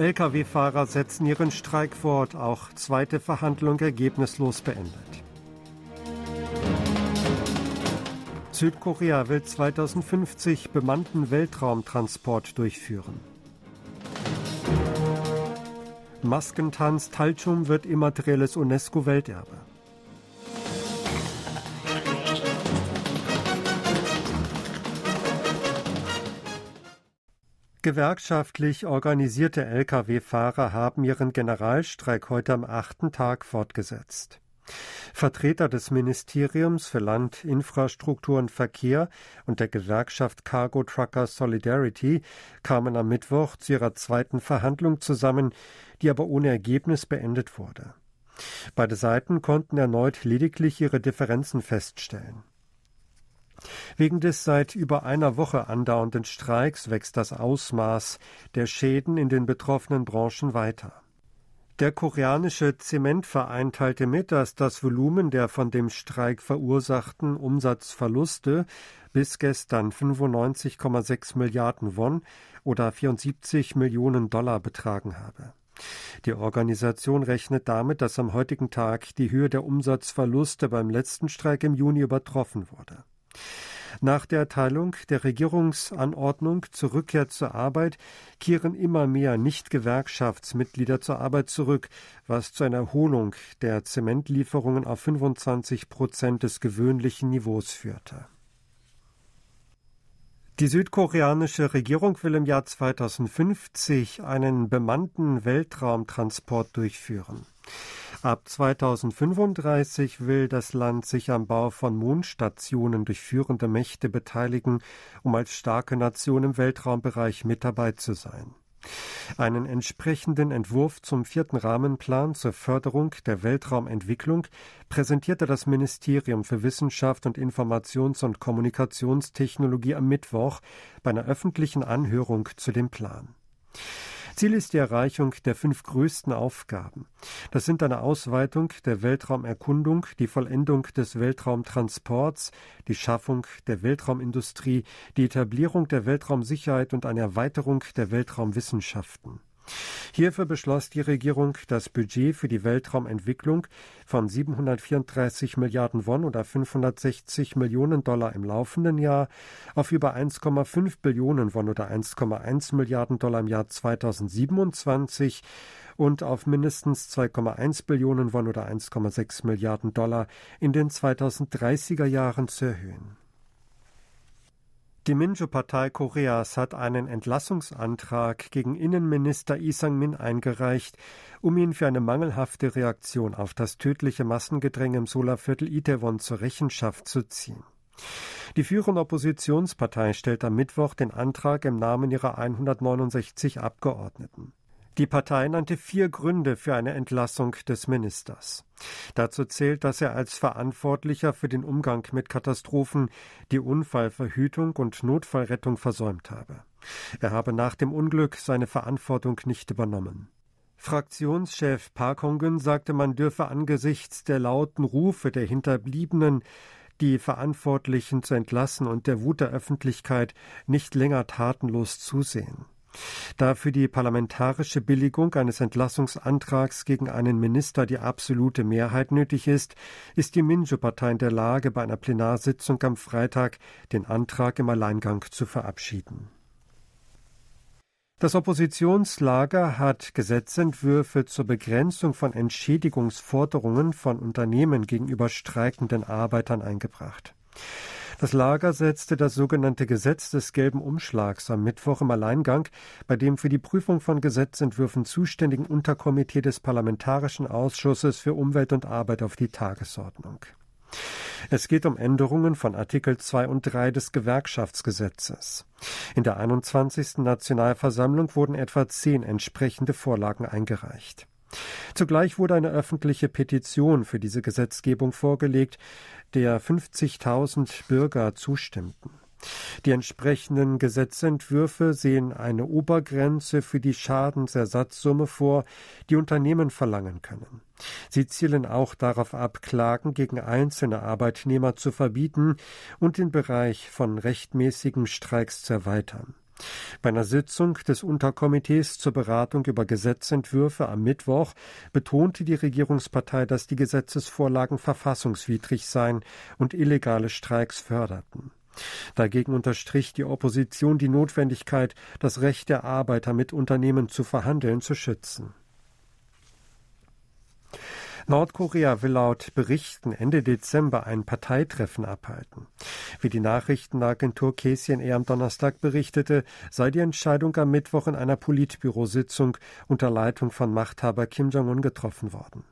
Lkw-Fahrer setzen ihren Streik fort, auch zweite Verhandlung ergebnislos beendet. Südkorea will 2050 bemannten Weltraumtransport durchführen. Maskentanz Talchum wird immaterielles UNESCO-Welterbe. Gewerkschaftlich organisierte Lkw-Fahrer haben ihren Generalstreik heute am achten Tag fortgesetzt. Vertreter des Ministeriums für Land, Infrastruktur und Verkehr und der Gewerkschaft Cargo Trucker Solidarity kamen am Mittwoch zu ihrer zweiten Verhandlung zusammen, die aber ohne Ergebnis beendet wurde. Beide Seiten konnten erneut lediglich ihre Differenzen feststellen. Wegen des seit über einer Woche andauernden Streiks wächst das Ausmaß der Schäden in den betroffenen Branchen weiter. Der koreanische Zementverein teilte mit, dass das Volumen der von dem Streik verursachten Umsatzverluste bis gestern 95,6 Milliarden Won oder 74 Millionen Dollar betragen habe. Die Organisation rechnet damit, dass am heutigen Tag die Höhe der Umsatzverluste beim letzten Streik im Juni übertroffen wurde. Nach der Erteilung der Regierungsanordnung zur Rückkehr zur Arbeit kehren immer mehr Nicht-Gewerkschaftsmitglieder zur Arbeit zurück, was zu einer Erholung der Zementlieferungen auf 25 Prozent des gewöhnlichen Niveaus führte. Die südkoreanische Regierung will im Jahr 2050 einen bemannten Weltraumtransport durchführen. Ab 2035 will das Land sich am Bau von Mondstationen durch führende Mächte beteiligen, um als starke Nation im Weltraumbereich mit dabei zu sein. Einen entsprechenden Entwurf zum vierten Rahmenplan zur Förderung der Weltraumentwicklung präsentierte das Ministerium für Wissenschaft und Informations- und Kommunikationstechnologie am Mittwoch bei einer öffentlichen Anhörung zu dem Plan. Ziel ist die Erreichung der fünf größten Aufgaben. Das sind eine Ausweitung der Weltraumerkundung, die Vollendung des Weltraumtransports, die Schaffung der Weltraumindustrie, die Etablierung der Weltraumsicherheit und eine Erweiterung der Weltraumwissenschaften. Hierfür beschloss die Regierung das Budget für die Weltraumentwicklung von 734 Milliarden Won oder 560 Millionen Dollar im laufenden Jahr auf über 1,5 Billionen Won oder 1,1 Milliarden Dollar im Jahr 2027 und auf mindestens 2,1 Billionen Won oder 1,6 Milliarden Dollar in den 2030er Jahren zu erhöhen. Die Minjo-Partei Koreas hat einen Entlassungsantrag gegen Innenminister Lee Sang-min eingereicht, um ihn für eine mangelhafte Reaktion auf das tödliche Massengedränge im Solarviertel Itaewon zur Rechenschaft zu ziehen. Die führende Oppositionspartei stellt am Mittwoch den Antrag im Namen ihrer 169 Abgeordneten. Die Partei nannte vier Gründe für eine Entlassung des Ministers. Dazu zählt, dass er als Verantwortlicher für den Umgang mit Katastrophen die Unfallverhütung und Notfallrettung versäumt habe. Er habe nach dem Unglück seine Verantwortung nicht übernommen. Fraktionschef Park Hong-gun sagte, man dürfe angesichts der lauten Rufe der Hinterbliebenen die Verantwortlichen zu entlassen und der Wut der Öffentlichkeit nicht länger tatenlos zusehen. Da für die parlamentarische Billigung eines Entlassungsantrags gegen einen Minister die absolute Mehrheit nötig ist, ist die Minjo-Partei in der Lage, bei einer Plenarsitzung am Freitag den Antrag im Alleingang zu verabschieden. Das Oppositionslager hat Gesetzentwürfe zur Begrenzung von Entschädigungsforderungen von Unternehmen gegenüber streikenden Arbeitern eingebracht. Das Lager setzte das sogenannte Gesetz des gelben Umschlags am Mittwoch im Alleingang bei dem für die Prüfung von Gesetzentwürfen zuständigen Unterkomitee des Parlamentarischen Ausschusses für Umwelt und Arbeit auf die Tagesordnung. Es geht um Änderungen von Artikel 2 und 3 des Gewerkschaftsgesetzes. In der 21. Nationalversammlung wurden etwa zehn entsprechende Vorlagen eingereicht. Zugleich wurde eine öffentliche Petition für diese Gesetzgebung vorgelegt, der 50.000 Bürger zustimmten. Die entsprechenden Gesetzentwürfe sehen eine Obergrenze für die Schadensersatzsumme vor, die Unternehmen verlangen können. Sie zielen auch darauf ab, Klagen gegen einzelne Arbeitnehmer zu verbieten und den Bereich von rechtmäßigen Streiks zu erweitern. Bei einer Sitzung des Unterkomitees zur Beratung über Gesetzentwürfe am Mittwoch betonte die Regierungspartei, dass die Gesetzesvorlagen verfassungswidrig seien und illegale Streiks förderten. Dagegen unterstrich die Opposition die Notwendigkeit, das Recht der Arbeiter mit Unternehmen zu verhandeln zu schützen. Nordkorea will laut Berichten Ende Dezember ein Parteitreffen abhalten. Wie die Nachrichtenagentur KCNA am Donnerstag berichtete, sei die Entscheidung am Mittwoch in einer Politbürositzung unter Leitung von Machthaber Kim Jong-un getroffen worden.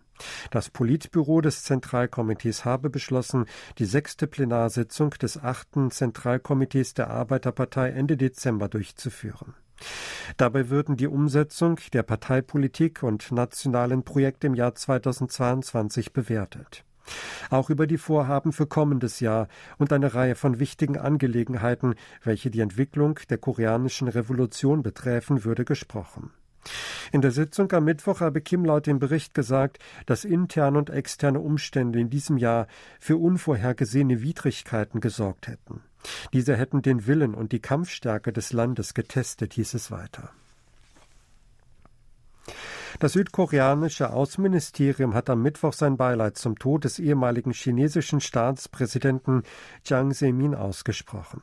Das Politbüro des Zentralkomitees habe beschlossen, die sechste Plenarsitzung des achten Zentralkomitees der Arbeiterpartei Ende Dezember durchzuführen. Dabei würden die Umsetzung der Parteipolitik und nationalen Projekte im Jahr 2022 bewertet. Auch über die Vorhaben für kommendes Jahr und eine Reihe von wichtigen Angelegenheiten, welche die Entwicklung der koreanischen Revolution betreffen, würde gesprochen. In der Sitzung am Mittwoch habe Kim laut dem Bericht gesagt, dass interne und externe Umstände in diesem Jahr für unvorhergesehene Widrigkeiten gesorgt hätten. Diese hätten den Willen und die Kampfstärke des Landes getestet, hieß es weiter. Das südkoreanische Außenministerium hat am Mittwoch sein Beileid zum Tod des ehemaligen chinesischen Staatspräsidenten Jiang Zemin ausgesprochen.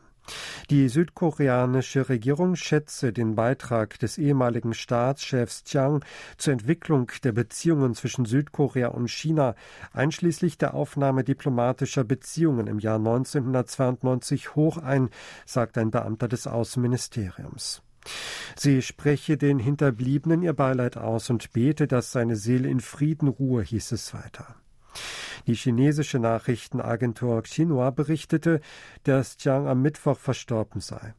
Die südkoreanische Regierung schätze den Beitrag des ehemaligen Staatschefs Chiang zur Entwicklung der Beziehungen zwischen Südkorea und China, einschließlich der Aufnahme diplomatischer Beziehungen im Jahr 1992 hoch ein, sagt ein Beamter des Außenministeriums. Sie spreche den Hinterbliebenen ihr Beileid aus und bete, dass seine Seele in Frieden ruhe, hieß es weiter. Die chinesische Nachrichtenagentur Xinhua berichtete, dass Jiang am Mittwoch verstorben sei.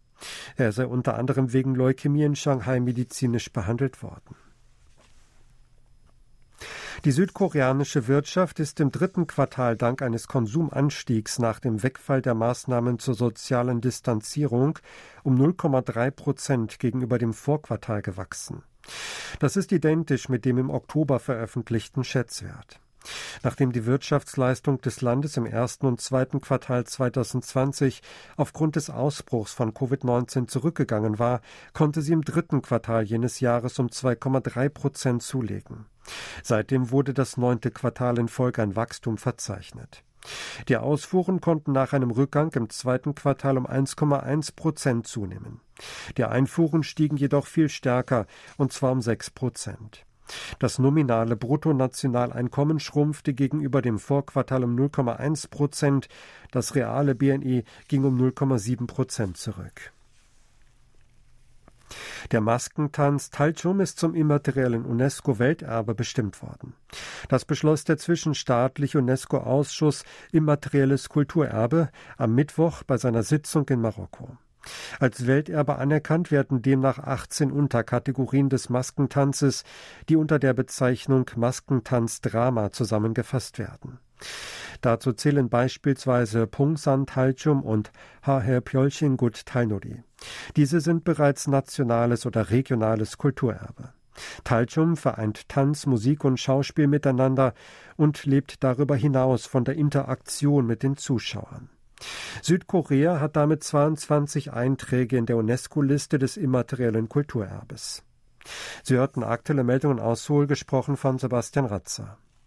Er sei unter anderem wegen Leukämie in Shanghai medizinisch behandelt worden. Die südkoreanische Wirtschaft ist im dritten Quartal dank eines Konsumanstiegs nach dem Wegfall der Maßnahmen zur sozialen Distanzierung um 0,3 Prozent gegenüber dem Vorquartal gewachsen. Das ist identisch mit dem im Oktober veröffentlichten Schätzwert. Nachdem die Wirtschaftsleistung des Landes im ersten und zweiten Quartal 2020 aufgrund des Ausbruchs von Covid-19 zurückgegangen war, konnte sie im dritten Quartal jenes Jahres um 2,3 Prozent zulegen. Seitdem wurde das neunte Quartal in Folge ein Wachstum verzeichnet. Die Ausfuhren konnten nach einem Rückgang im zweiten Quartal um 1,1 Prozent zunehmen. Die Einfuhren stiegen jedoch viel stärker, und zwar um 6 Prozent. Das nominale Bruttonationaleinkommen schrumpfte gegenüber dem Vorquartal um 0,1 Prozent, das reale BNI ging um 0,7 Prozent zurück. Der Maskentanz Talchum ist zum immateriellen UNESCO-Welterbe bestimmt worden. Das beschloss der zwischenstaatliche UNESCO-Ausschuss Immaterielles Kulturerbe am Mittwoch bei seiner Sitzung in Marokko. Als Welterbe anerkannt werden demnach 18 Unterkategorien des Maskentanzes, die unter der Bezeichnung Maskentanzdrama zusammengefasst werden. Dazu zählen beispielsweise Pungsan Taljum und Haher Pjolchingut Tainuri. Diese sind bereits nationales oder regionales Kulturerbe. Taljum vereint Tanz, Musik und Schauspiel miteinander und lebt darüber hinaus von der Interaktion mit den Zuschauern. Südkorea hat damit 22 Einträge in der UNESCO-Liste des immateriellen Kulturerbes. Sie hörten aktuelle Meldungen aus Seoul, gesprochen von Sebastian Ratzer.